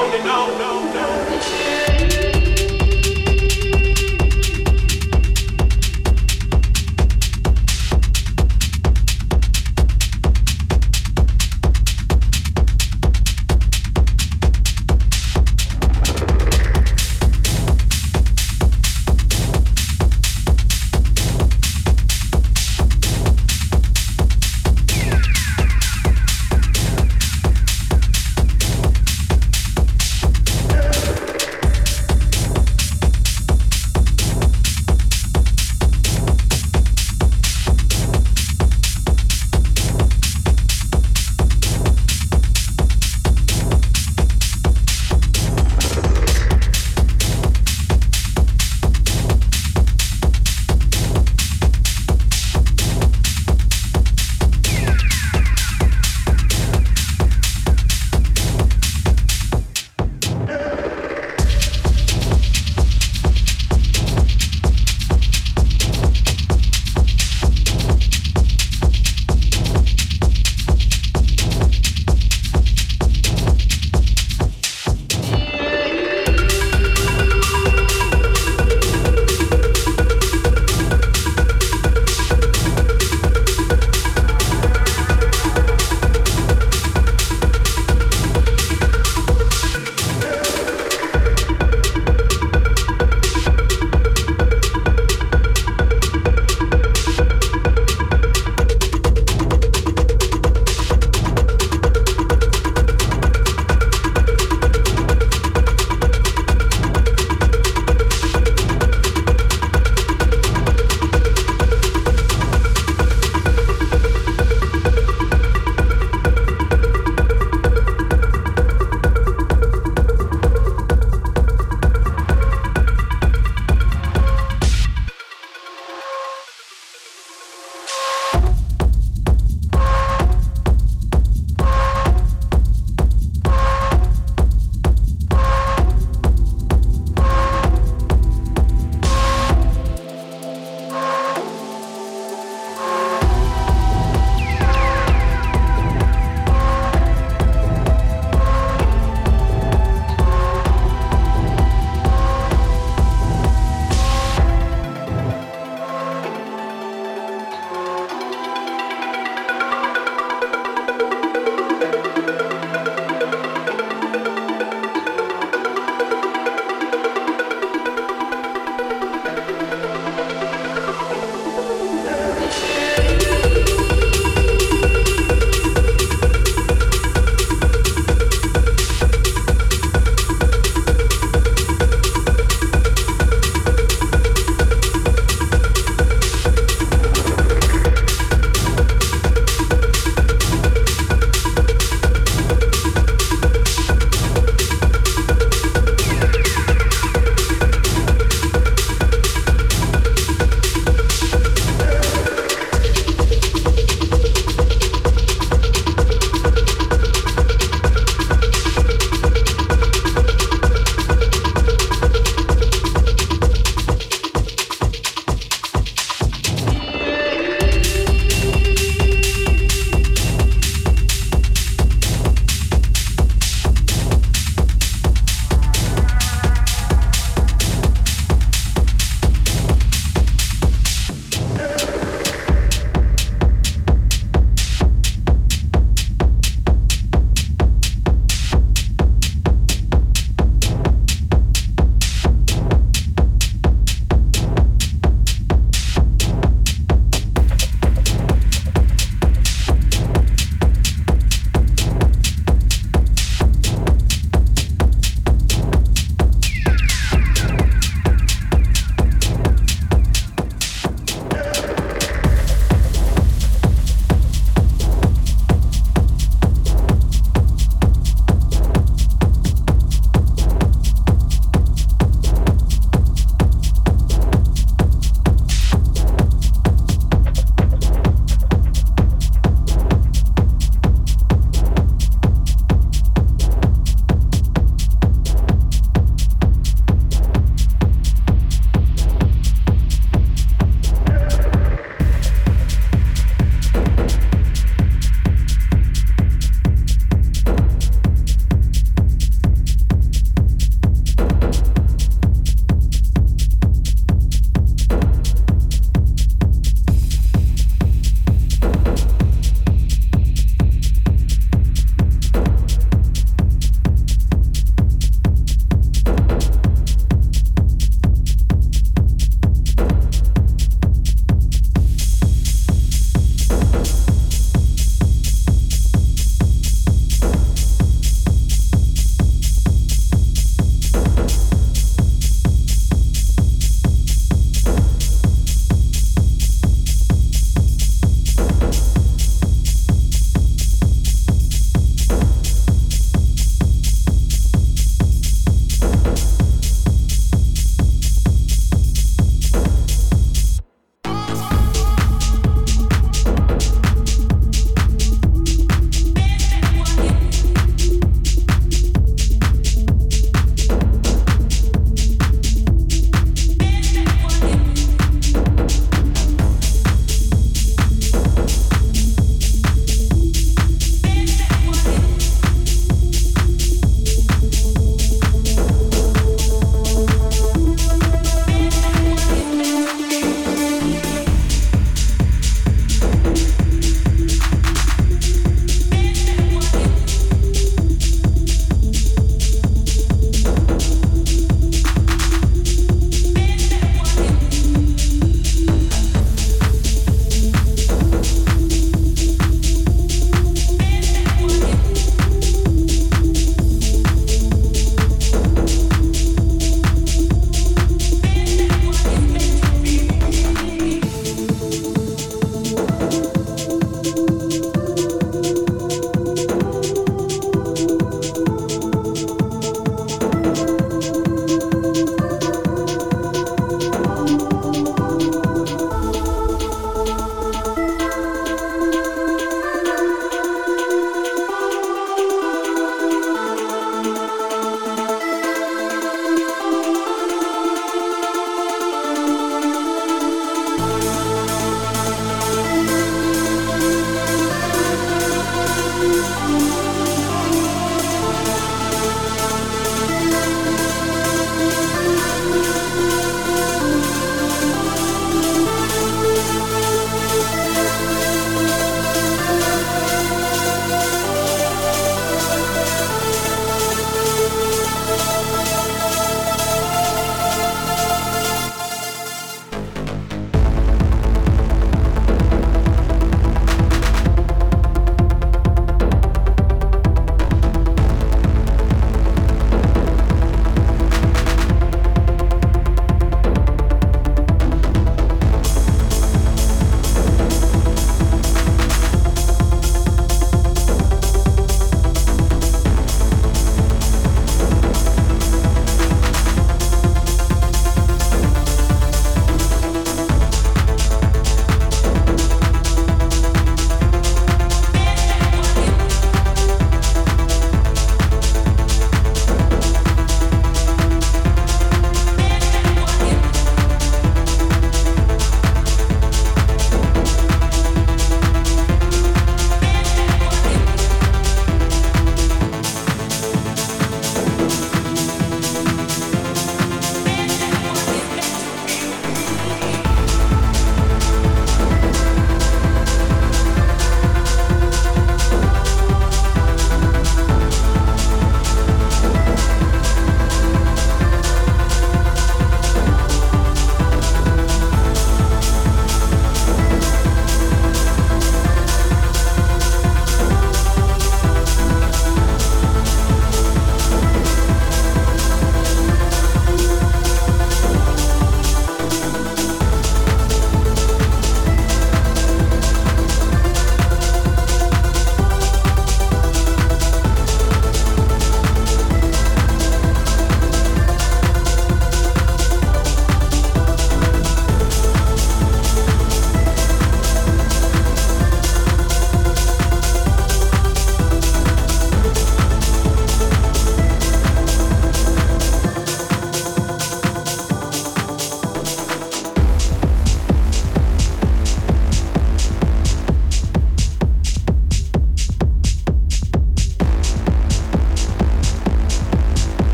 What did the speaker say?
no, no, no, no.